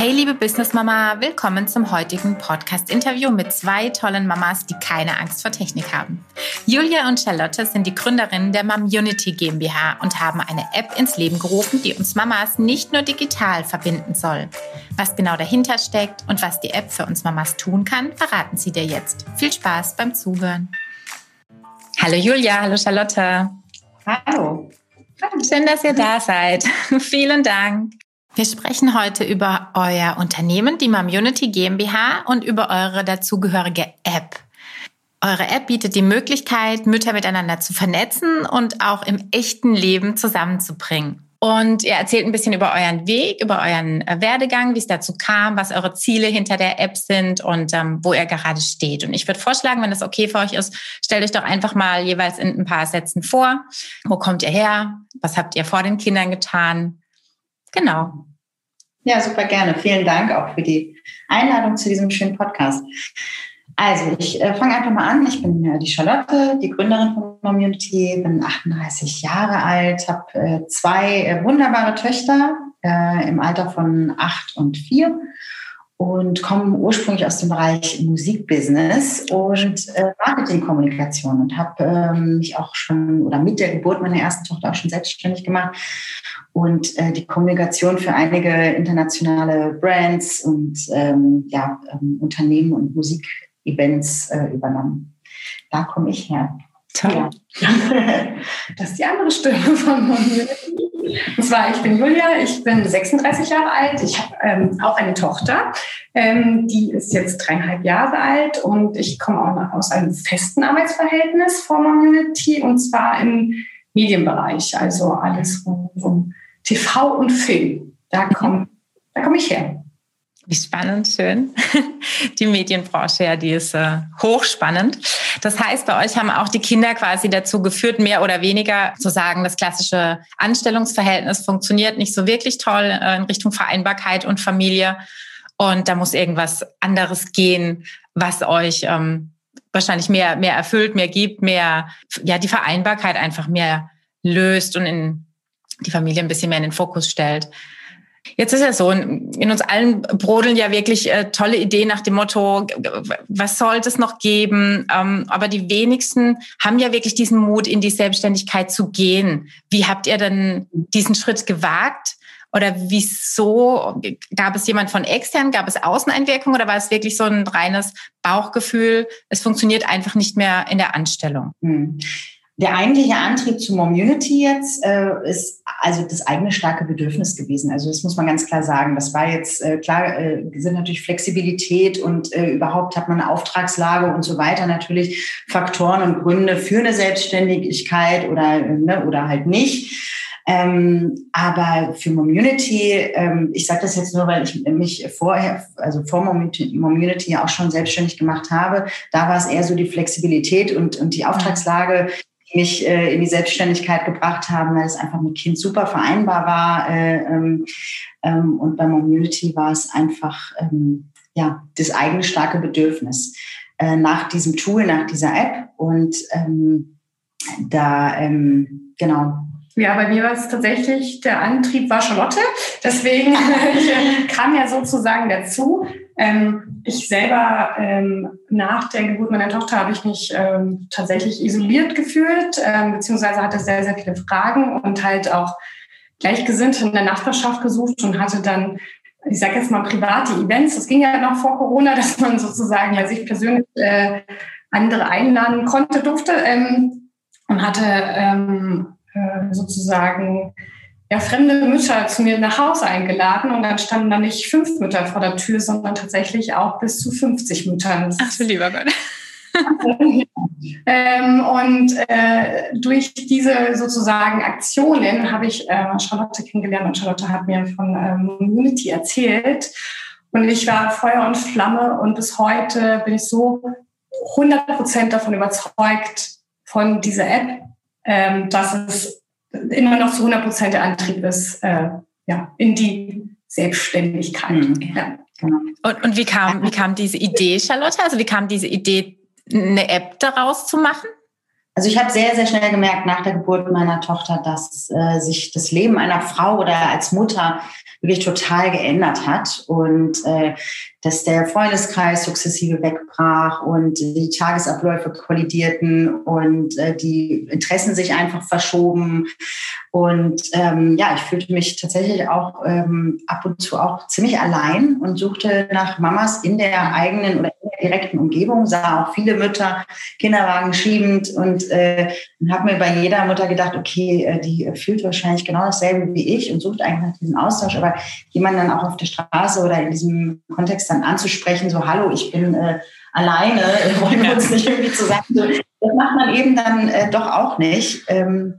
Hey liebe Business Mama, willkommen zum heutigen Podcast-Interview mit zwei tollen Mamas, die keine Angst vor Technik haben. Julia und Charlotte sind die Gründerinnen der Mamunity GmbH und haben eine App ins Leben gerufen, die uns Mamas nicht nur digital verbinden soll. Was genau dahinter steckt und was die App für uns Mamas tun kann, verraten sie dir jetzt. Viel Spaß beim Zuhören. Hallo Julia, hallo Charlotte. Hallo. Schön, dass ihr da seid. Vielen Dank. Wir sprechen heute über euer Unternehmen, die Mamunity GmbH, und über eure dazugehörige App. Eure App bietet die Möglichkeit, Mütter miteinander zu vernetzen und auch im echten Leben zusammenzubringen. Und ihr erzählt ein bisschen über euren Weg, über euren äh, Werdegang, wie es dazu kam, was eure Ziele hinter der App sind und ähm, wo ihr gerade steht. Und ich würde vorschlagen, wenn das okay für euch ist, stellt euch doch einfach mal jeweils in ein paar Sätzen vor. Wo kommt ihr her? Was habt ihr vor den Kindern getan? Genau. Ja, super gerne. Vielen Dank auch für die Einladung zu diesem schönen Podcast. Also, ich äh, fange einfach mal an. Ich bin äh, die Charlotte, die Gründerin von Community, bin 38 Jahre alt, habe äh, zwei äh, wunderbare Töchter äh, im Alter von acht und vier und komme ursprünglich aus dem Bereich Musikbusiness und äh, Marketingkommunikation und habe ähm, mich auch schon oder mit der Geburt meiner ersten Tochter auch schon selbstständig gemacht und äh, die Kommunikation für einige internationale Brands und ähm, ja, ähm, Unternehmen und Musikevents äh, übernommen. Da komme ich her. Toll. Das ist die andere Stimme von mir. Und zwar, ich bin Julia, ich bin 36 Jahre alt, ich habe ähm, auch eine Tochter, ähm, die ist jetzt dreieinhalb Jahre alt und ich komme auch aus einem festen Arbeitsverhältnis vor Community und zwar im Medienbereich, also alles um, um TV und Film. Da komme da komm ich her. Wie spannend, schön. Die Medienbranche, ja, die ist äh, hochspannend. Das heißt, bei euch haben auch die Kinder quasi dazu geführt, mehr oder weniger zu sagen, das klassische Anstellungsverhältnis funktioniert nicht so wirklich toll äh, in Richtung Vereinbarkeit und Familie. Und da muss irgendwas anderes gehen, was euch ähm, wahrscheinlich mehr, mehr erfüllt, mehr gibt, mehr, ja, die Vereinbarkeit einfach mehr löst und in die Familie ein bisschen mehr in den Fokus stellt. Jetzt ist ja so, in uns allen brodeln ja wirklich äh, tolle Ideen nach dem Motto, was sollte es noch geben? Ähm, aber die wenigsten haben ja wirklich diesen Mut, in die Selbstständigkeit zu gehen. Wie habt ihr denn diesen Schritt gewagt? Oder wieso gab es jemand von extern? Gab es Außeneinwirkungen oder war es wirklich so ein reines Bauchgefühl? Es funktioniert einfach nicht mehr in der Anstellung. Hm. Der eigentliche Antrieb zu Community jetzt äh, ist also das eigene starke Bedürfnis gewesen. Also das muss man ganz klar sagen. Das war jetzt äh, klar, äh, sind natürlich Flexibilität und äh, überhaupt hat man eine Auftragslage und so weiter natürlich Faktoren und Gründe für eine Selbstständigkeit oder ne, oder halt nicht. Ähm, aber für Community, ähm, ich sage das jetzt nur, weil ich mich vorher, also vor Community auch schon selbstständig gemacht habe, da war es eher so die Flexibilität und, und die Auftragslage, mich äh, in die Selbstständigkeit gebracht haben, weil es einfach mit Kind super vereinbar war. Äh, ähm, ähm, und bei Community war es einfach ähm, ja das eigene starke Bedürfnis äh, nach diesem Tool, nach dieser App. Und ähm, da ähm, genau ja, bei mir war es tatsächlich, der Antrieb war Charlotte. Deswegen ich, kam ja sozusagen dazu. Ähm, ich selber ähm, nach der Geburt meiner Tochter habe ich mich ähm, tatsächlich isoliert gefühlt, ähm, beziehungsweise hatte sehr, sehr viele Fragen und halt auch Gleichgesinnte in der Nachbarschaft gesucht und hatte dann, ich sage jetzt mal, private Events. Das ging ja noch vor Corona, dass man sozusagen ja sich persönlich äh, andere einladen konnte, durfte ähm, und hatte ähm, äh, sozusagen ja, fremde Mütter zu mir nach Hause eingeladen und dann standen da nicht fünf Mütter vor der Tür, sondern tatsächlich auch bis zu 50 Müttern. Ach du lieber Gott. ähm, und äh, durch diese sozusagen Aktionen habe ich äh, Charlotte kennengelernt und Charlotte hat mir von ähm, Unity erzählt. Und ich war Feuer und Flamme und bis heute bin ich so 100 Prozent davon überzeugt von dieser App, ähm, dass es immer noch zu 100 Prozent der Antrieb ist, äh, ja, in die Selbstständigkeit. Mhm. Ja, genau. Und, und wie, kam, wie kam diese Idee, Charlotte? Also wie kam diese Idee, eine App daraus zu machen? Also ich habe sehr, sehr schnell gemerkt nach der Geburt meiner Tochter, dass äh, sich das Leben einer Frau oder als Mutter wirklich total geändert hat und äh, dass der Freundeskreis sukzessive wegbrach und die Tagesabläufe kollidierten und äh, die Interessen sich einfach verschoben. Und ähm, ja, ich fühlte mich tatsächlich auch ähm, ab und zu auch ziemlich allein und suchte nach Mamas in der eigenen oder direkten Umgebung, sah auch viele Mütter Kinderwagen schiebend und äh, habe mir bei jeder Mutter gedacht, okay, äh, die fühlt wahrscheinlich genau dasselbe wie ich und sucht eigentlich nach diesem Austausch, aber jemand dann auch auf der Straße oder in diesem Kontext dann anzusprechen, so hallo, ich bin äh, alleine, wollen wir uns nicht irgendwie zusammen. Das macht man eben dann äh, doch auch nicht. Ähm,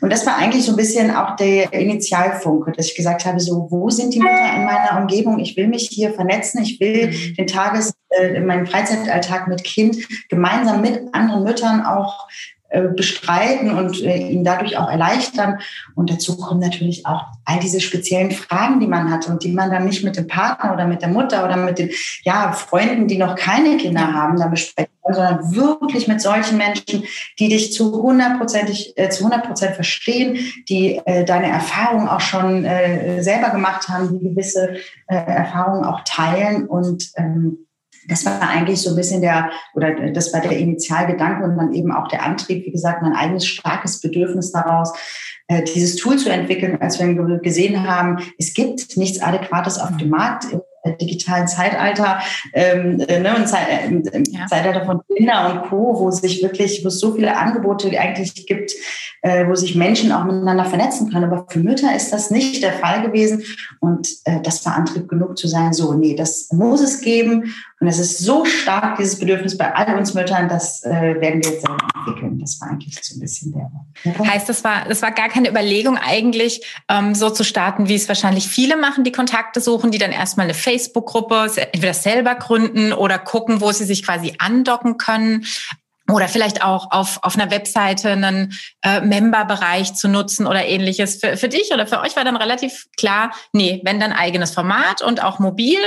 und das war eigentlich so ein bisschen auch der Initialfunke, dass ich gesagt habe, so, wo sind die Mütter in meiner Umgebung? Ich will mich hier vernetzen, ich will mhm. den Tages, äh, meinen Freizeitalltag mit Kind gemeinsam mit anderen Müttern auch äh, bestreiten und äh, ihn dadurch auch erleichtern. Und dazu kommen natürlich auch all diese speziellen Fragen, die man hat und die man dann nicht mit dem Partner oder mit der Mutter oder mit den ja, Freunden, die noch keine Kinder haben, dann besprechen, sondern wirklich mit solchen Menschen, die dich zu hundertprozentig, äh, zu 100 Prozent verstehen, die äh, deine Erfahrungen auch schon äh, selber gemacht haben, die gewisse Erfahrungen auch teilen und ähm, das war eigentlich so ein bisschen der, oder das war der Initialgedanke und dann eben auch der Antrieb, wie gesagt, mein eigenes starkes Bedürfnis daraus, äh, dieses Tool zu entwickeln, als wir gesehen haben, es gibt nichts Adäquates auf dem Markt digitalen Zeitalter ähm, äh, ne, und äh, im ja. Zeitalter von Kinder und Co., wo sich wirklich, wo es so viele Angebote eigentlich gibt, äh, wo sich Menschen auch miteinander vernetzen können. Aber für Mütter ist das nicht der Fall gewesen. Und äh, das war Antrieb genug zu sagen, so, nee, das muss es geben. Und es ist so stark, dieses Bedürfnis bei all uns Müttern, das äh, werden wir jetzt selber entwickeln. Das war eigentlich so ein bisschen der. Heißt, das war, das war gar keine Überlegung eigentlich, ähm, so zu starten, wie es wahrscheinlich viele machen, die Kontakte suchen, die dann erstmal eine Facebook-Gruppe entweder selber gründen oder gucken, wo sie sich quasi andocken können oder vielleicht auch auf, auf einer Webseite einen äh, Member-Bereich zu nutzen oder ähnliches. Für, für dich oder für euch war dann relativ klar, nee, wenn dann eigenes Format und auch mobil,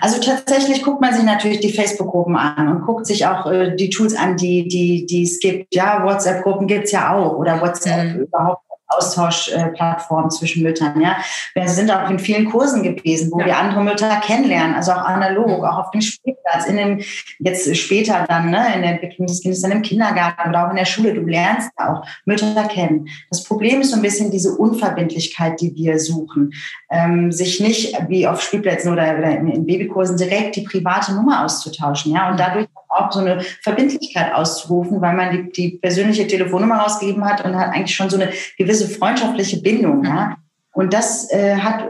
also tatsächlich guckt man sich natürlich die Facebook-Gruppen an und guckt sich auch äh, die Tools an, die, die, die es gibt. Ja, WhatsApp-Gruppen gibt's ja auch oder WhatsApp mhm. überhaupt Austauschplattform zwischen Müttern. Ja, wir sind auch in vielen Kursen gewesen, wo ja. wir andere Mütter kennenlernen, also auch analog, mhm. auch auf dem Spielplatz, in dem jetzt später dann ne, in der Entwicklung des Kindes dann im Kindergarten oder auch in der Schule. Du lernst auch Mütter kennen. Das Problem ist so ein bisschen diese Unverbindlichkeit, die wir suchen, ähm, sich nicht wie auf Spielplätzen oder, oder in, in Babykursen direkt die private Nummer auszutauschen. Ja, und mhm. dadurch auch so eine Verbindlichkeit auszurufen, weil man die, die persönliche Telefonnummer rausgegeben hat und hat eigentlich schon so eine gewisse freundschaftliche Bindung. Ja? Und das äh, hat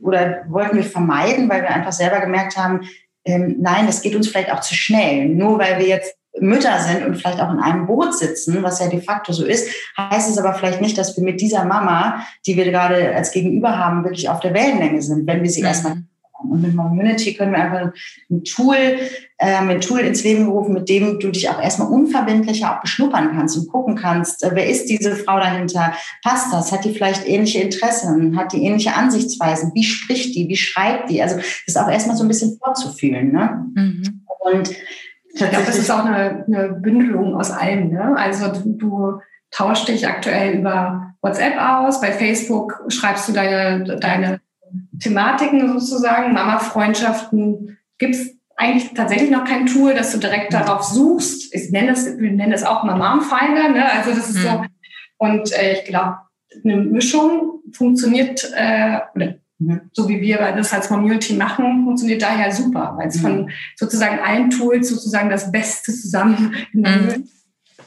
oder wollten wir vermeiden, weil wir einfach selber gemerkt haben, ähm, nein, das geht uns vielleicht auch zu schnell. Nur weil wir jetzt Mütter sind und vielleicht auch in einem Boot sitzen, was ja de facto so ist, heißt es aber vielleicht nicht, dass wir mit dieser Mama, die wir gerade als Gegenüber haben, wirklich auf der Wellenlänge sind, wenn wir sie mhm. erstmal und mit Community können wir einfach ein Tool, äh, ein Tool ins Leben rufen, mit dem du dich auch erstmal unverbindlicher auch beschnuppern kannst und gucken kannst, äh, wer ist diese Frau dahinter? Passt das? Hat die vielleicht ähnliche Interessen? Hat die ähnliche Ansichtsweisen? Wie spricht die? Wie schreibt die? Also das auch erstmal so ein bisschen vorzufühlen. Ne? Mhm. Und ich glaube, das ist auch eine, eine Bündelung aus allem. Ne? Also du, du tauschst dich aktuell über WhatsApp aus, bei Facebook schreibst du deine, deine Thematiken sozusagen, Mama-Freundschaften, gibt es eigentlich tatsächlich noch kein Tool, dass du direkt mhm. darauf suchst. Ich nenne es, wir nennen es auch mal Mom-Finder, ne? Also das ist mhm. so. Und äh, ich glaube, eine Mischung funktioniert, äh, oder mhm. so wie wir das als Community machen, funktioniert daher super, weil es mhm. von sozusagen allen Tools sozusagen das Beste zusammen mhm.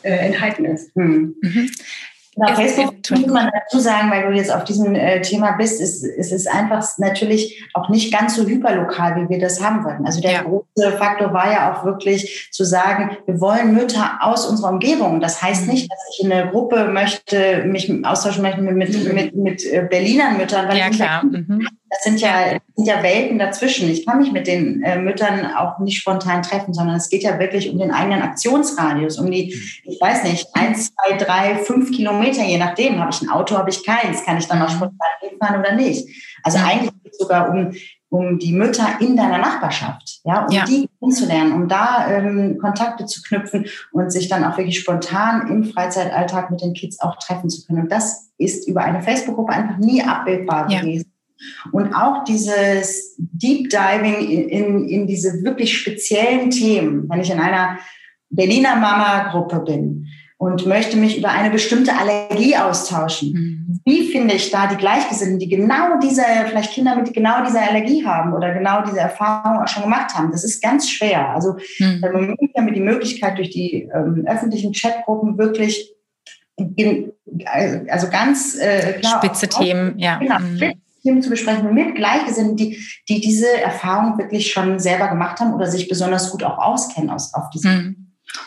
äh, enthalten ist. Genau, Facebook muss man dazu sagen, weil du jetzt auf diesem äh, Thema bist, ist, ist es einfach natürlich auch nicht ganz so hyperlokal, wie wir das haben wollten. Also der ja. große Faktor war ja auch wirklich zu sagen, wir wollen Mütter aus unserer Umgebung. Das heißt mhm. nicht, dass ich in eine Gruppe möchte, mich austauschen möchte mit, mit, mit, mit äh, Berlinern Müttern. ja, klar. Mhm. Das sind ja, sind ja Welten dazwischen. Ich kann mich mit den äh, Müttern auch nicht spontan treffen, sondern es geht ja wirklich um den eigenen Aktionsradius, um die, ich weiß nicht, eins, zwei, drei, fünf Kilometer, je nachdem. Habe ich ein Auto, habe ich keins. Kann ich dann auch spontan hinfahren oder nicht? Also mhm. eigentlich geht es sogar um, um die Mütter in deiner Nachbarschaft, ja, um ja. die kennenzulernen, um da ähm, Kontakte zu knüpfen und sich dann auch wirklich spontan im Freizeitalltag mit den Kids auch treffen zu können. Und das ist über eine Facebook-Gruppe einfach nie abbildbar ja. gewesen. Und auch dieses Deep Diving in, in, in diese wirklich speziellen Themen, wenn ich in einer Berliner Mama-Gruppe bin und möchte mich über eine bestimmte Allergie austauschen. Mhm. Wie finde ich da die Gleichgesinnten, die genau diese, vielleicht Kinder mit genau dieser Allergie haben oder genau diese Erfahrung auch schon gemacht haben? Das ist ganz schwer. Also mhm. im Moment haben wir die Möglichkeit, durch die ähm, öffentlichen Chatgruppen wirklich also ganz äh, klar spitze Themen, ja. Genau, mhm. Themen zu besprechen mit Gleichgesinnten, die, die diese Erfahrung wirklich schon selber gemacht haben oder sich besonders gut auch auskennen aus, auf diesem. Mhm.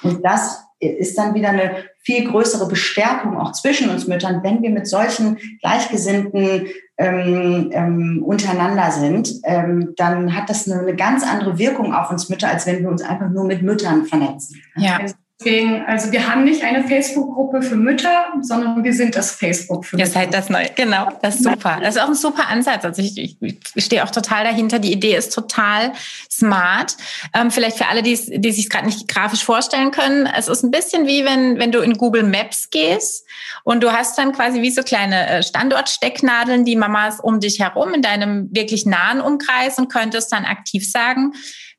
Und das ist dann wieder eine viel größere Bestärkung auch zwischen uns Müttern, wenn wir mit solchen Gleichgesinnten ähm, ähm, untereinander sind, ähm, dann hat das eine, eine, ganz andere Wirkung auf uns Mütter, als wenn wir uns einfach nur mit Müttern vernetzen. Ja. Also Deswegen, also wir haben nicht eine Facebook-Gruppe für Mütter, sondern wir sind das Facebook für Mütter. Ihr seid das neu, genau, das ist super. Das ist auch ein super Ansatz. Also ich, ich, stehe auch total dahinter. Die Idee ist total smart. Ähm, vielleicht für alle, die, die sich gerade nicht grafisch vorstellen können, es ist ein bisschen wie wenn, wenn du in Google Maps gehst und du hast dann quasi wie so kleine äh, Standortstecknadeln, die Mamas um dich herum in deinem wirklich nahen Umkreis und könntest dann aktiv sagen,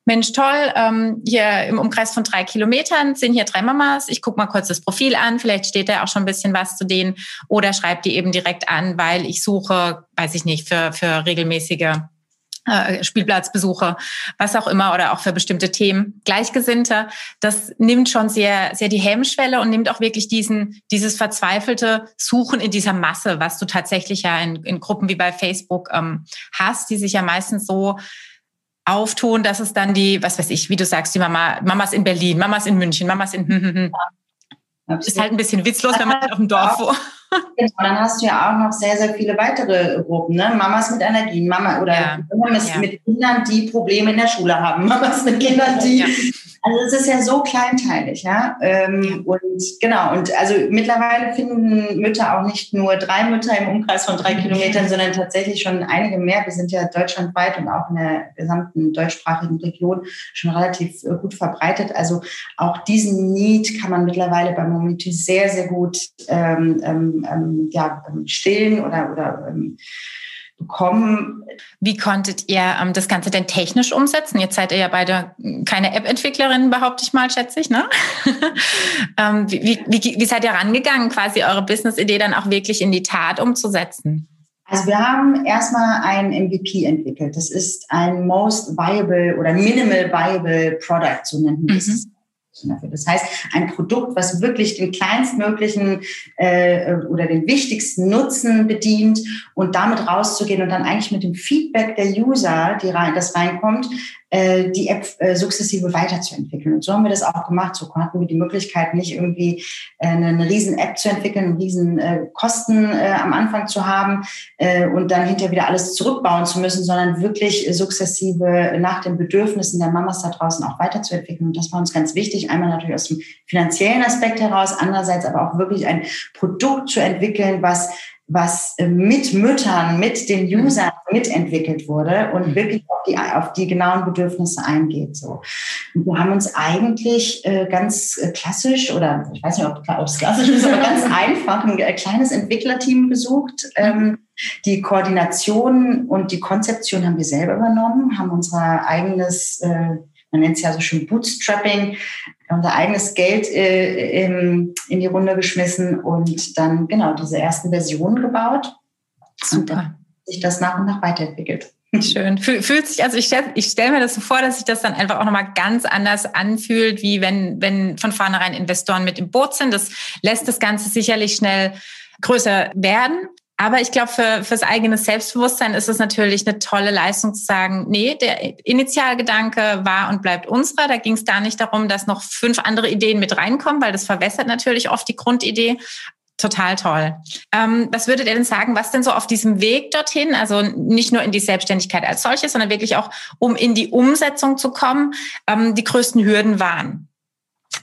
Mensch, toll, ähm, hier im Umkreis von drei Kilometern sind hier drei Mamas. Ich gucke mal kurz das Profil an, vielleicht steht da auch schon ein bisschen was zu denen oder schreibt die eben direkt an, weil ich suche, weiß ich nicht, für, für regelmäßige äh, Spielplatzbesuche, was auch immer oder auch für bestimmte Themen. Gleichgesinnte, das nimmt schon sehr, sehr die Hemmschwelle und nimmt auch wirklich diesen, dieses verzweifelte Suchen in dieser Masse, was du tatsächlich ja in, in Gruppen wie bei Facebook ähm, hast, die sich ja meistens so auftun, dass es dann die, was weiß ich, wie du sagst, die Mama, Mamas in Berlin, Mamas in München, Mamas in hm, hm, hm. Ja, ist halt ein bisschen witzlos, wenn man auf dem Dorf wohnt. Genau, dann hast du ja auch noch sehr, sehr viele weitere Gruppen, ne? Mamas mit Allergien, Mama oder ja. Mamas ja. mit Kindern, die Probleme in der Schule haben, Mamas mit Kindern, die. Also es ist ja so kleinteilig, ja. Ähm, und genau, und also mittlerweile finden Mütter auch nicht nur drei Mütter im Umkreis von drei Kilometern, sondern tatsächlich schon einige mehr. Wir sind ja deutschlandweit und auch in der gesamten deutschsprachigen Region schon relativ äh, gut verbreitet. Also auch diesen Need kann man mittlerweile bei Momenti sehr, sehr gut ähm, ähm, ähm ja, stillen oder, oder ähm, bekommen. Wie konntet ihr ähm, das Ganze denn technisch umsetzen? Jetzt seid ihr ja beide keine App-Entwicklerinnen, behaupte ich mal, schätze ich. Ne? ähm, wie, wie, wie seid ihr rangegangen, quasi eure Business-Idee dann auch wirklich in die Tat umzusetzen? Also wir haben erstmal ein MVP entwickelt. Das ist ein Most Viable oder Minimal Viable Product, so nennt man das. Mhm. Das heißt, ein Produkt, was wirklich den kleinstmöglichen äh, oder den wichtigsten Nutzen bedient und damit rauszugehen und dann eigentlich mit dem Feedback der User, die rein, das reinkommt, die App äh, sukzessive weiterzuentwickeln. Und so haben wir das auch gemacht. So hatten wir die Möglichkeit, nicht irgendwie äh, eine riesen App zu entwickeln, riesen äh, Kosten äh, am Anfang zu haben äh, und dann hinterher wieder alles zurückbauen zu müssen, sondern wirklich sukzessive nach den Bedürfnissen der Mamas da draußen auch weiterzuentwickeln. Und das war uns ganz wichtig. Einmal natürlich aus dem finanziellen Aspekt heraus, andererseits aber auch wirklich ein Produkt zu entwickeln, was was äh, mit Müttern, mit den mhm. Usern mitentwickelt wurde und mhm. wirklich auf die, auf die genauen Bedürfnisse eingeht. So. Und wir haben uns eigentlich äh, ganz äh, klassisch oder ich weiß nicht, ob es klassisch ist, aber ganz einfach ein kleines Entwicklerteam besucht. Ähm, die Koordination und die Konzeption haben wir selber übernommen, haben unser eigenes äh, man nennt es ja so schön Bootstrapping, unser eigenes Geld äh, in, in die Runde geschmissen und dann genau diese ersten Versionen gebaut. Super. Sich das nach und nach weiterentwickelt. Schön. Fühlt sich, also ich stelle ich stell mir das so vor, dass sich das dann einfach auch nochmal ganz anders anfühlt, wie wenn, wenn von vornherein Investoren mit im Boot sind. Das lässt das Ganze sicherlich schnell größer werden. Aber ich glaube, für, fürs eigene Selbstbewusstsein ist es natürlich eine tolle Leistung zu sagen, nee, der Initialgedanke war und bleibt unserer. Da ging es gar nicht darum, dass noch fünf andere Ideen mit reinkommen, weil das verwässert natürlich oft die Grundidee. Total toll. Ähm, was würdet ihr denn sagen, was denn so auf diesem Weg dorthin, also nicht nur in die Selbstständigkeit als solches, sondern wirklich auch, um in die Umsetzung zu kommen, ähm, die größten Hürden waren?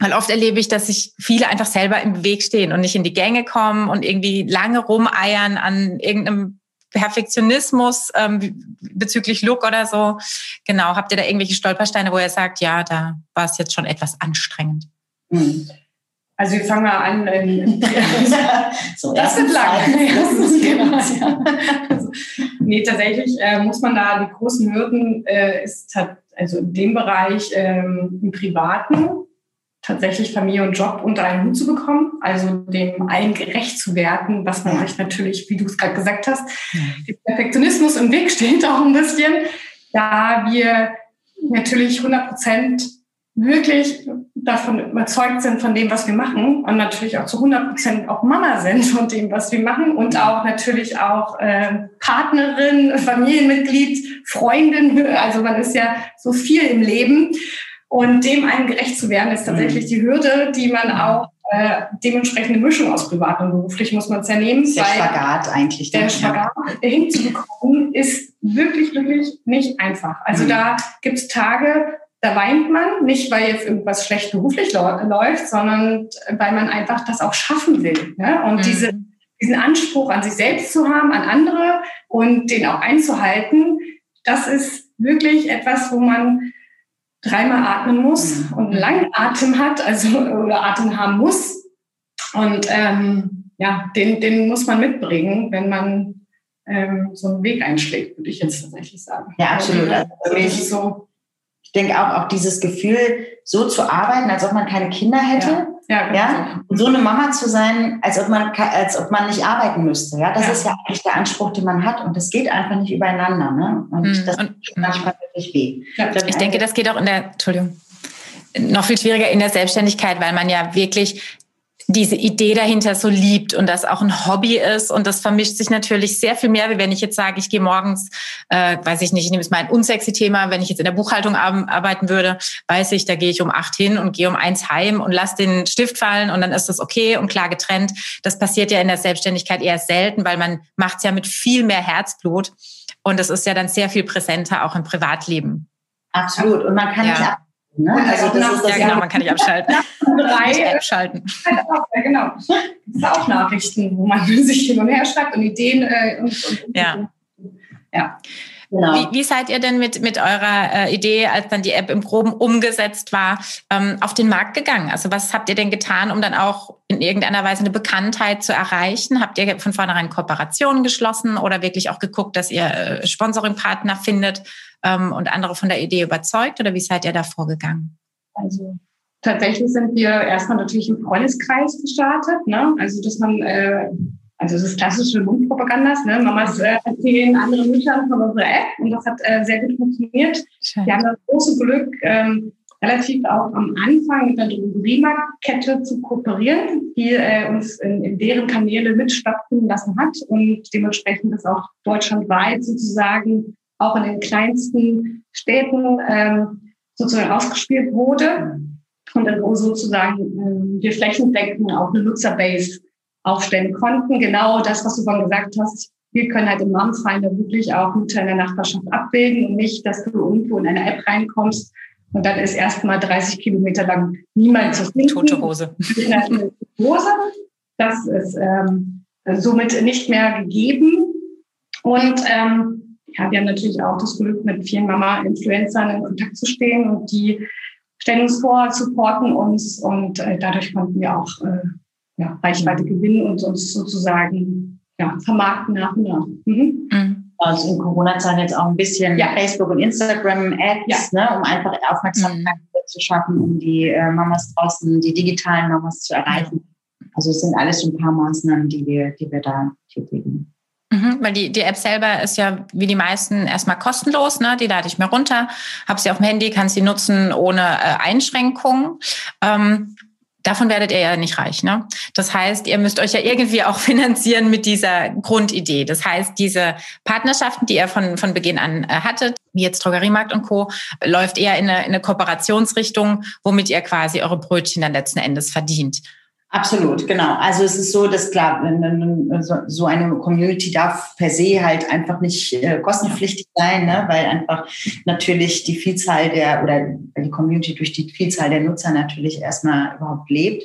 Weil oft erlebe ich, dass sich viele einfach selber im Weg stehen und nicht in die Gänge kommen und irgendwie lange rumeiern an irgendeinem Perfektionismus ähm, bezüglich Look oder so? Genau, habt ihr da irgendwelche Stolpersteine, wo ihr sagt, ja, da war es jetzt schon etwas anstrengend? Hm. Also wir fangen mal an. Ähm, so, das wird lang. Das ist genau, ja. also, nee, tatsächlich äh, muss man da die großen Hürden äh, ist also in dem Bereich ähm, im Privaten tatsächlich Familie und Job unter einen Hut zu bekommen, also dem allen gerecht zu werden, was man sich natürlich, wie du es gerade gesagt hast, ja. Perfektionismus im Weg steht auch ein bisschen, da wir natürlich 100 Prozent wirklich davon überzeugt sind von dem, was wir machen und natürlich auch zu 100 Prozent auch Mama sind von dem, was wir machen und auch natürlich auch äh, Partnerin, Familienmitglied, Freundin, also man ist ja so viel im Leben und dem allen gerecht zu werden, ist tatsächlich mhm. die Hürde, die man auch äh, dementsprechende Mischung aus privat und beruflich muss man es ja nehmen. Der Spagat eigentlich. Der Spagat ja. hinzubekommen ist wirklich, wirklich nicht einfach. Also mhm. da gibt es Tage, da weint man, nicht weil jetzt irgendwas schlecht beruflich läuft, sondern weil man einfach das auch schaffen will. Ne? Und mhm. diese, diesen Anspruch an sich selbst zu haben, an andere und den auch einzuhalten, das ist wirklich etwas, wo man dreimal atmen muss mhm. und einen langen Atem hat, also oder Atem haben muss. Und ähm, ja, den, den muss man mitbringen, wenn man ähm, so einen Weg einschlägt, würde ich jetzt tatsächlich sagen. Ja, absolut. Also für mich so ich denke auch, auch dieses Gefühl, so zu arbeiten, als ob man keine Kinder hätte. Ja. Ja, genau. ja? Und so eine Mama zu sein, als ob man, als ob man nicht arbeiten müsste. Ja, das ja. ist ja eigentlich der Anspruch, den man hat. Und das geht einfach nicht übereinander. Ne? Und mhm. das tut manchmal wirklich weh. Ja. Ich denke, das geht auch in der, Entschuldigung, noch viel schwieriger in der Selbstständigkeit, weil man ja wirklich diese Idee dahinter so liebt und das auch ein Hobby ist. Und das vermischt sich natürlich sehr viel mehr, wie wenn ich jetzt sage, ich gehe morgens, äh, weiß ich nicht, ich nehme es mal ein unsexy Thema, wenn ich jetzt in der Buchhaltung arbeiten würde, weiß ich, da gehe ich um acht hin und gehe um eins heim und lasse den Stift fallen und dann ist das okay und klar getrennt. Das passiert ja in der Selbstständigkeit eher selten, weil man macht es ja mit viel mehr Herzblut. Und das ist ja dann sehr viel präsenter auch im Privatleben. Absolut. Und man kann ja. Ne? Also das ist das ja, genau, man kann nicht abschalten. Drei abschalten. Ja, genau. Das ist auch Nachrichten, wo man sich hin und her schreibt und Ideen äh, und, und, ja. ja. Genau. Wie, wie seid ihr denn mit, mit eurer äh, Idee, als dann die App im Groben umgesetzt war, ähm, auf den Markt gegangen? Also was habt ihr denn getan, um dann auch in irgendeiner Weise eine Bekanntheit zu erreichen? Habt ihr von vornherein Kooperationen geschlossen oder wirklich auch geguckt, dass ihr äh, Sponsoringpartner findet ähm, und andere von der Idee überzeugt? Oder wie seid ihr da vorgegangen? Also tatsächlich sind wir erstmal natürlich im Freundeskreis gestartet. Ne? Also dass man äh, also das ist klassische Mundpropagandas, ne? Mamas äh, erzählen anderen Müttern von unserer App und das hat äh, sehr gut funktioniert. Schön. Wir haben das große Glück, ähm, relativ auch am Anfang mit der Drogeriemarktkette zu kooperieren, die äh, uns in, in deren Kanäle mit stattfinden lassen hat und dementsprechend ist auch deutschlandweit sozusagen auch in den kleinsten Städten ähm, sozusagen ausgespielt wurde und dann sozusagen äh, wir flächendeckend auch eine Nutzerbase aufstellen konnten. Genau das, was du vorhin gesagt hast. Wir können halt im Namensfinder wirklich auch Mütter in der Nachbarschaft abbilden und nicht, dass du irgendwo in eine App reinkommst und dann ist erstmal 30 Kilometer lang niemand zu finden. Tote Hose. Hose. Das ist ähm, somit nicht mehr gegeben. Und ähm, ja, wir haben natürlich auch das Glück, mit vielen Mama-Influencern in Kontakt zu stehen und die stellen uns vor, supporten uns und äh, dadurch konnten wir auch äh, ja, Reichweite gewinnen und uns sozusagen ja, vermarkten nach und nach. Mhm. Mhm. Also in Corona-Zeiten jetzt auch ein bisschen ja. Facebook und Instagram-Ads, ja. ne, um einfach Aufmerksamkeit mhm. zu schaffen, um die äh, Mamas draußen, die digitalen Mamas zu erreichen. Also es sind alles so ein paar Maßnahmen, die wir, die wir da tätigen. Mhm, weil die, die App selber ist ja wie die meisten erstmal kostenlos, ne? Die lade ich mir runter, habe sie auf dem Handy, kann sie nutzen ohne äh, Einschränkungen. Ähm, Davon werdet ihr ja nicht reich. Ne? Das heißt, ihr müsst euch ja irgendwie auch finanzieren mit dieser Grundidee. Das heißt, diese Partnerschaften, die ihr von, von Beginn an äh, hattet, wie jetzt Drogeriemarkt und Co., läuft eher in eine, in eine Kooperationsrichtung, womit ihr quasi eure Brötchen dann letzten Endes verdient. Absolut, genau. Also es ist so, dass klar, so eine Community darf per se halt einfach nicht äh, kostenpflichtig sein, ne? weil einfach natürlich die Vielzahl der oder die Community durch die Vielzahl der Nutzer natürlich erstmal überhaupt lebt.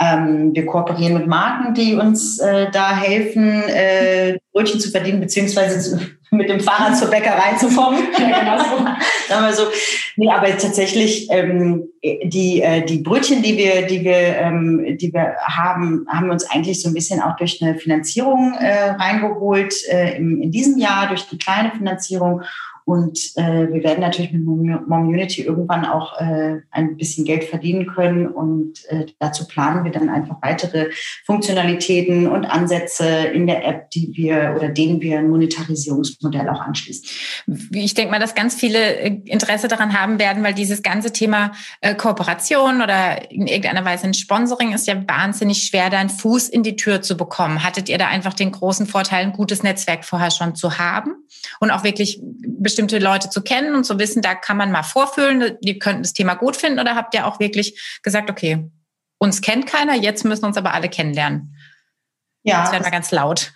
Ähm, wir kooperieren mit Marken, die uns äh, da helfen, äh, Brötchen zu verdienen, beziehungsweise mit dem Fahrrad zur Bäckerei zu kommen. Ja, genau so. Nee, aber tatsächlich ähm, die, äh, die Brötchen, die wir, die wir, ähm, die wir haben, haben wir uns eigentlich so ein bisschen auch durch eine Finanzierung äh, reingeholt äh, im, in diesem Jahr, durch eine kleine Finanzierung und äh, wir werden natürlich mit Momunity irgendwann auch äh, ein bisschen Geld verdienen können. Und äh, dazu planen wir dann einfach weitere Funktionalitäten und Ansätze in der App, die wir oder denen wir ein Monetarisierungsmodell auch anschließen. Ich denke mal, dass ganz viele äh, Interesse daran haben werden, weil dieses ganze Thema äh, Kooperation oder in irgendeiner Weise ein Sponsoring ist ja wahnsinnig schwer, da einen Fuß in die Tür zu bekommen. Hattet ihr da einfach den großen Vorteil, ein gutes Netzwerk vorher schon zu haben und auch wirklich bestimmte Leute zu kennen und zu wissen, da kann man mal vorfühlen, die könnten das Thema gut finden oder habt ihr auch wirklich gesagt, okay, uns kennt keiner, jetzt müssen uns aber alle kennenlernen? Ja. Das wäre mal ganz laut.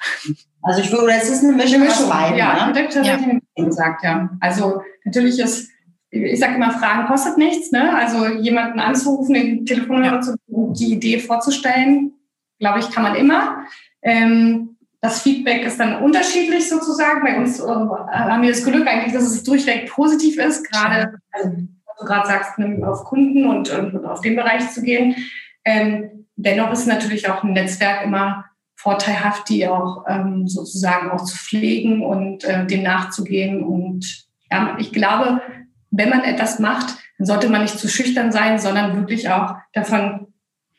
Also ich würde, es ist eine Mischung, eine Mischung beiden, Ja, ne? ich tatsächlich ja. gesagt, ja. Also natürlich ist, ich sage immer, Fragen kostet nichts, ne? Also jemanden anzurufen, den Telefonhörer zu, die Idee vorzustellen, glaube ich, kann man immer. Ähm, das Feedback ist dann unterschiedlich sozusagen. Bei uns äh, haben wir das Glück eigentlich, dass es durchweg positiv ist, gerade, also, du gerade sagst, auf Kunden und, und, auf den Bereich zu gehen. Ähm, dennoch ist natürlich auch ein Netzwerk immer vorteilhaft, die auch ähm, sozusagen auch zu pflegen und äh, dem nachzugehen. Und ja, ich glaube, wenn man etwas macht, dann sollte man nicht zu schüchtern sein, sondern wirklich auch davon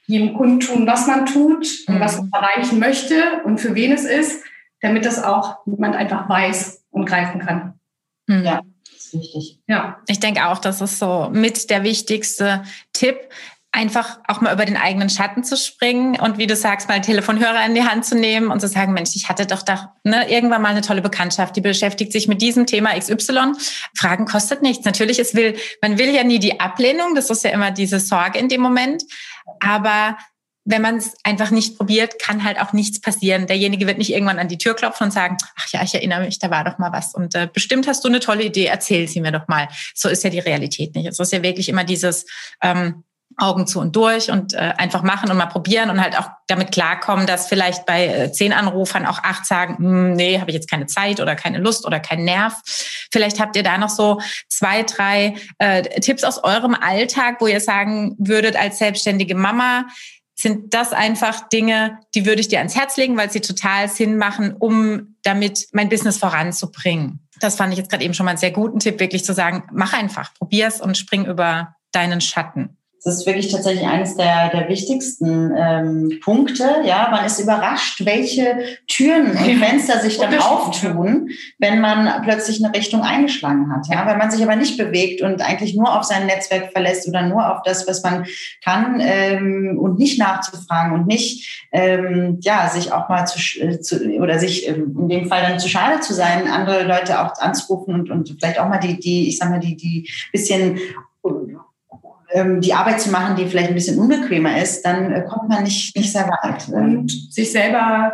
jedem Kunden tun, was man tut und mhm. was man erreichen möchte und für wen es ist, damit das auch jemand einfach weiß und greifen kann. Mhm. Ja, das ist wichtig. Ja, ich denke auch, das ist so mit der wichtigste Tipp einfach auch mal über den eigenen Schatten zu springen und wie du sagst, mal einen Telefonhörer in die Hand zu nehmen und zu sagen, Mensch, ich hatte doch da ne, irgendwann mal eine tolle Bekanntschaft, die beschäftigt sich mit diesem Thema XY. Fragen kostet nichts. Natürlich, es will, man will ja nie die Ablehnung, das ist ja immer diese Sorge in dem Moment. Aber wenn man es einfach nicht probiert, kann halt auch nichts passieren. Derjenige wird nicht irgendwann an die Tür klopfen und sagen, ach ja, ich erinnere mich, da war doch mal was. Und äh, bestimmt hast du eine tolle Idee, erzähl sie mir doch mal. So ist ja die Realität nicht. Es ist ja wirklich immer dieses ähm, Augen zu und durch und äh, einfach machen und mal probieren und halt auch damit klarkommen, dass vielleicht bei äh, zehn Anrufern auch acht sagen, hm, nee, habe ich jetzt keine Zeit oder keine Lust oder keinen Nerv. Vielleicht habt ihr da noch so zwei, drei äh, Tipps aus eurem Alltag, wo ihr sagen würdet als selbstständige Mama, sind das einfach Dinge, die würde ich dir ans Herz legen, weil sie total Sinn machen, um damit mein Business voranzubringen. Das fand ich jetzt gerade eben schon mal einen sehr guten Tipp, wirklich zu sagen, mach einfach, probier's und spring über deinen Schatten. Das ist wirklich tatsächlich eines der, der wichtigsten ähm, Punkte. Ja, man ist überrascht, welche Türen und Fenster sich dann auftun, wenn man plötzlich eine Richtung eingeschlagen hat. Ja, wenn man sich aber nicht bewegt und eigentlich nur auf sein Netzwerk verlässt oder nur auf das, was man kann ähm, und nicht nachzufragen und nicht ähm, ja sich auch mal zu, äh, zu oder sich ähm, in dem Fall dann zu schade zu sein, andere Leute auch anzurufen und, und vielleicht auch mal die die ich sag mal die die bisschen ähm, die Arbeit zu machen, die vielleicht ein bisschen unbequemer ist, dann äh, kommt man nicht, nicht sehr weit. Und sich selber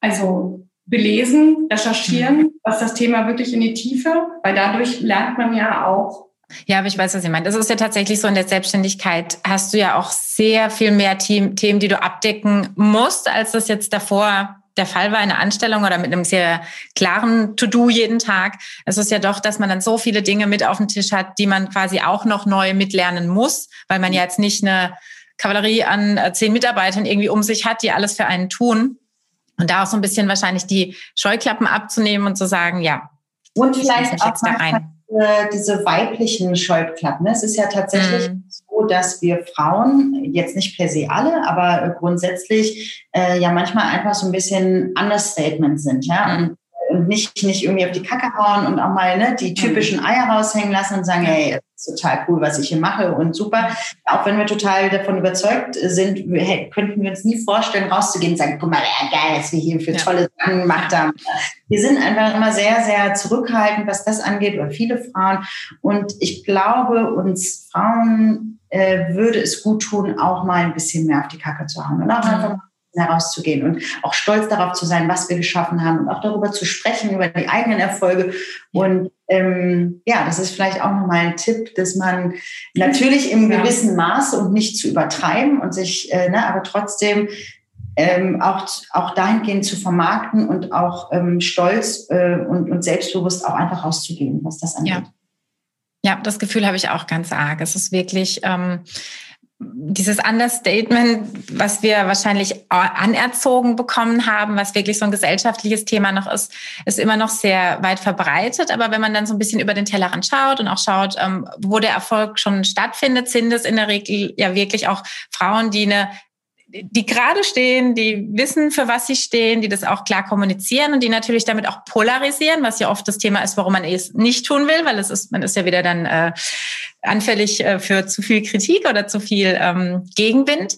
also belesen, recherchieren, mhm. was das Thema wirklich in die Tiefe, weil dadurch lernt man ja auch. Ja, aber ich weiß, was ihr meint. Das ist ja tatsächlich so in der Selbstständigkeit hast du ja auch sehr viel mehr Themen, die du abdecken musst, als das jetzt davor der Fall war in einer Anstellung oder mit einem sehr klaren To-Do jeden Tag. Es ist ja doch, dass man dann so viele Dinge mit auf dem Tisch hat, die man quasi auch noch neu mitlernen muss, weil man ja jetzt nicht eine Kavallerie an äh, zehn Mitarbeitern irgendwie um sich hat, die alles für einen tun. Und da auch so ein bisschen wahrscheinlich die Scheuklappen abzunehmen und zu sagen, ja. Und vielleicht auch rein. diese weiblichen Scheuklappen. Es ist ja tatsächlich mm dass wir Frauen, jetzt nicht per se alle, aber grundsätzlich äh, ja manchmal einfach so ein bisschen Understatement sind, ja. Und und nicht, nicht irgendwie auf die Kacke hauen und auch mal ne, die typischen Eier raushängen lassen und sagen, hey, das ist total cool, was ich hier mache und super. Auch wenn wir total davon überzeugt sind, hey, könnten wir uns nie vorstellen, rauszugehen und sagen, guck mal, ja, geil, was wir hier für tolle Sachen gemacht haben. Wir sind einfach immer sehr, sehr zurückhaltend, was das angeht, oder viele Frauen. Und ich glaube, uns Frauen äh, würde es gut tun, auch mal ein bisschen mehr auf die Kacke zu hauen und auch einfach mal herauszugehen und auch stolz darauf zu sein, was wir geschaffen haben und auch darüber zu sprechen, über die eigenen Erfolge. Und ähm, ja, das ist vielleicht auch nochmal ein Tipp, dass man natürlich im gewissen Maße und nicht zu übertreiben und sich, äh, ne, aber trotzdem ähm, auch, auch dahingehend zu vermarkten und auch ähm, stolz äh, und, und selbstbewusst auch einfach rauszugehen, was das angeht. Ja. Ja, das Gefühl habe ich auch ganz arg. Es ist wirklich, ähm, dieses Understatement, was wir wahrscheinlich anerzogen bekommen haben, was wirklich so ein gesellschaftliches Thema noch ist, ist immer noch sehr weit verbreitet. Aber wenn man dann so ein bisschen über den Tellerrand schaut und auch schaut, ähm, wo der Erfolg schon stattfindet, sind es in der Regel ja wirklich auch Frauen, die eine die gerade stehen, die wissen, für was sie stehen, die das auch klar kommunizieren und die natürlich damit auch polarisieren, was ja oft das Thema ist, warum man es nicht tun will, weil es ist, man ist ja wieder dann äh, anfällig äh, für zu viel Kritik oder zu viel ähm, Gegenwind.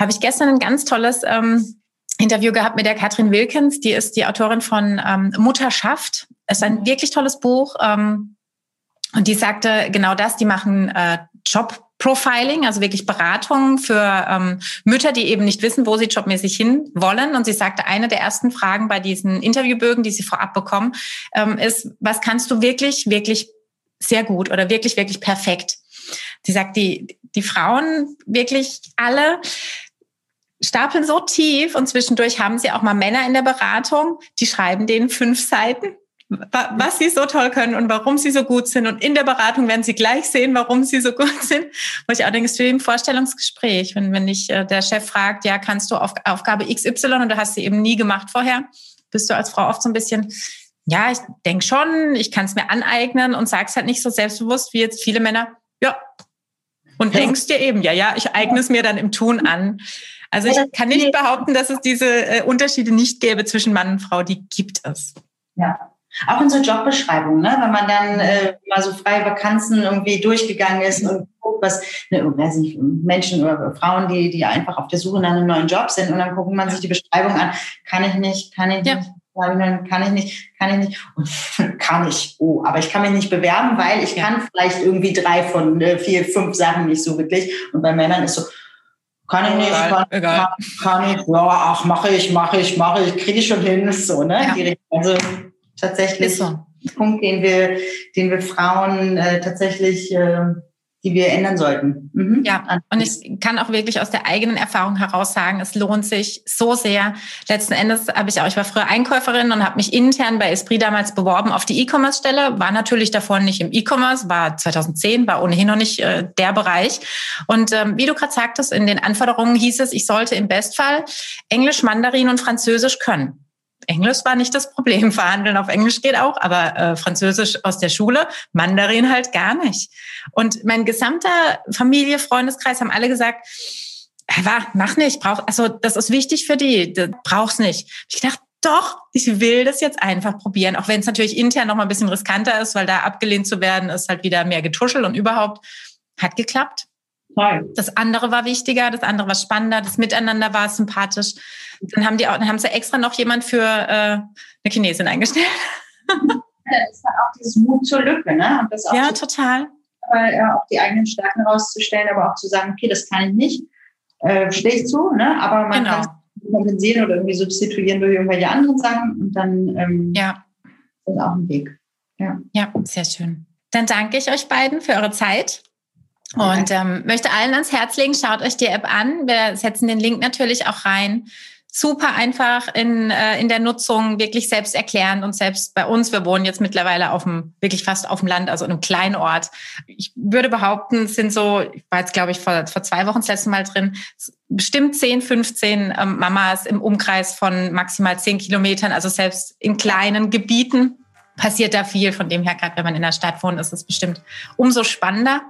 Habe ich gestern ein ganz tolles ähm, Interview gehabt mit der Katrin Wilkins, die ist die Autorin von ähm, Mutterschaft. Es ist ein wirklich tolles Buch. Ähm, und die sagte genau das, die machen äh, Job Profiling, also wirklich Beratung für ähm, Mütter, die eben nicht wissen, wo sie jobmäßig hin wollen. Und sie sagte, eine der ersten Fragen bei diesen Interviewbögen, die sie vorab bekommen, ähm, ist, was kannst du wirklich, wirklich sehr gut oder wirklich, wirklich perfekt? Sie sagt, die, die Frauen wirklich alle stapeln so tief und zwischendurch haben sie auch mal Männer in der Beratung, die schreiben denen fünf Seiten was sie so toll können und warum sie so gut sind. Und in der Beratung werden sie gleich sehen, warum sie so gut sind. Wo ich auch denke, es ist wie im Vorstellungsgespräch, wenn, wenn dich äh, der Chef fragt, ja, kannst du auf Aufgabe XY und du hast sie eben nie gemacht vorher, bist du als Frau oft so ein bisschen, ja, ich denke schon, ich kann es mir aneignen und sagst halt nicht so selbstbewusst wie jetzt viele Männer, ja. Und denkst dir eben, ja, ja, ich eigne es mir dann im Tun an. Also ich kann nicht behaupten, dass es diese äh, Unterschiede nicht gäbe zwischen Mann und Frau. Die gibt es. Ja, auch in so Jobbeschreibungen, ne? wenn man dann äh, mal so freie Vakanzen irgendwie durchgegangen ist und guckt, was ne, weiß nicht, Menschen oder Frauen, die, die einfach auf der Suche nach einem neuen Job sind und dann guckt man sich die Beschreibung an, kann ich nicht, kann ich ja. nicht, kann ich nicht, kann ich nicht, und kann ich, oh, aber ich kann mich nicht bewerben, weil ich kann vielleicht irgendwie drei von äh, vier, fünf Sachen nicht so wirklich. Und bei Männern ist so, kann ich nicht, egal, kann, egal. Kann, kann, ich, ja, ach, mache ich, mache ich, mache ich, kriege ich schon hin, so, ne? Ja. Also tatsächlich so. ein Punkt, den wir, den wir Frauen äh, tatsächlich äh, die wir ändern sollten. Mhm. Ja, und ich kann auch wirklich aus der eigenen Erfahrung heraus sagen, es lohnt sich so sehr. Letzten Endes habe ich auch, ich war früher Einkäuferin und habe mich intern bei Esprit damals beworben auf die E-Commerce-Stelle, war natürlich davor nicht im E-Commerce, war 2010, war ohnehin noch nicht äh, der Bereich. Und ähm, wie du gerade sagtest, in den Anforderungen hieß es, ich sollte im Bestfall Englisch, Mandarin und Französisch können. Englisch war nicht das Problem. Verhandeln auf Englisch geht auch, aber äh, Französisch aus der Schule, Mandarin halt gar nicht. Und mein gesamter Familie, Freundeskreis haben alle gesagt, war, mach nicht, brauch, also das ist wichtig für die, du brauchst nicht. Ich dachte, doch, ich will das jetzt einfach probieren, auch wenn es natürlich intern noch mal ein bisschen riskanter ist, weil da abgelehnt zu werden ist halt wieder mehr getuschelt und überhaupt hat geklappt. Nein. Das andere war wichtiger, das andere war spannender, das Miteinander war sympathisch. Dann haben die auch, dann haben sie extra noch jemand für äh, eine Chinesin eingestellt. das ist dann auch dieses Mut zur Lücke, ne? Und das auch ja, total. Äh, auch die eigenen Stärken rauszustellen, aber auch zu sagen, okay, das kann ich nicht, äh, stehe ich zu, ne? Aber man genau. kann es kompensieren oder irgendwie substituieren durch irgendwelche anderen Sachen und dann ähm, ja. ist auch ein Weg. Ja. ja, sehr schön. Dann danke ich euch beiden für eure Zeit. Und ähm, möchte allen ans Herz legen, schaut euch die App an. Wir setzen den Link natürlich auch rein. Super einfach in, äh, in der Nutzung, wirklich selbst erklären und selbst bei uns, wir wohnen jetzt mittlerweile auf dem, wirklich fast auf dem Land, also in einem kleinen Ort. Ich würde behaupten, es sind so, ich war jetzt glaube ich vor, vor zwei Wochen das letzte Mal drin, bestimmt 10, 15 ähm, Mamas im Umkreis von maximal 10 Kilometern, also selbst in kleinen Gebieten passiert da viel. Von dem her, gerade wenn man in der Stadt wohnt, ist es bestimmt umso spannender.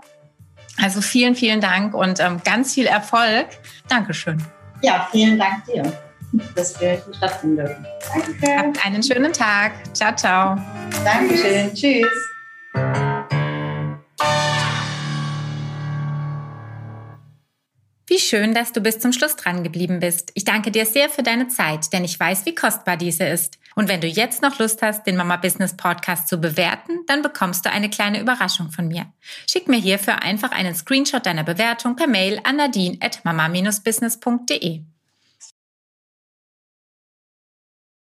Also vielen, vielen Dank und ähm, ganz viel Erfolg. Dankeschön. Ja, vielen Dank dir. Dass wir hier stattfinden dürfen. Danke. Habt einen schönen Tag. Ciao, ciao. Dankeschön. Tschüss. Wie schön, dass du bis zum Schluss dran geblieben bist. Ich danke dir sehr für deine Zeit, denn ich weiß, wie kostbar diese ist. Und wenn du jetzt noch Lust hast, den Mama Business Podcast zu bewerten, dann bekommst du eine kleine Überraschung von mir. Schick mir hierfür einfach einen Screenshot deiner Bewertung per Mail an nadine at mama-business.de.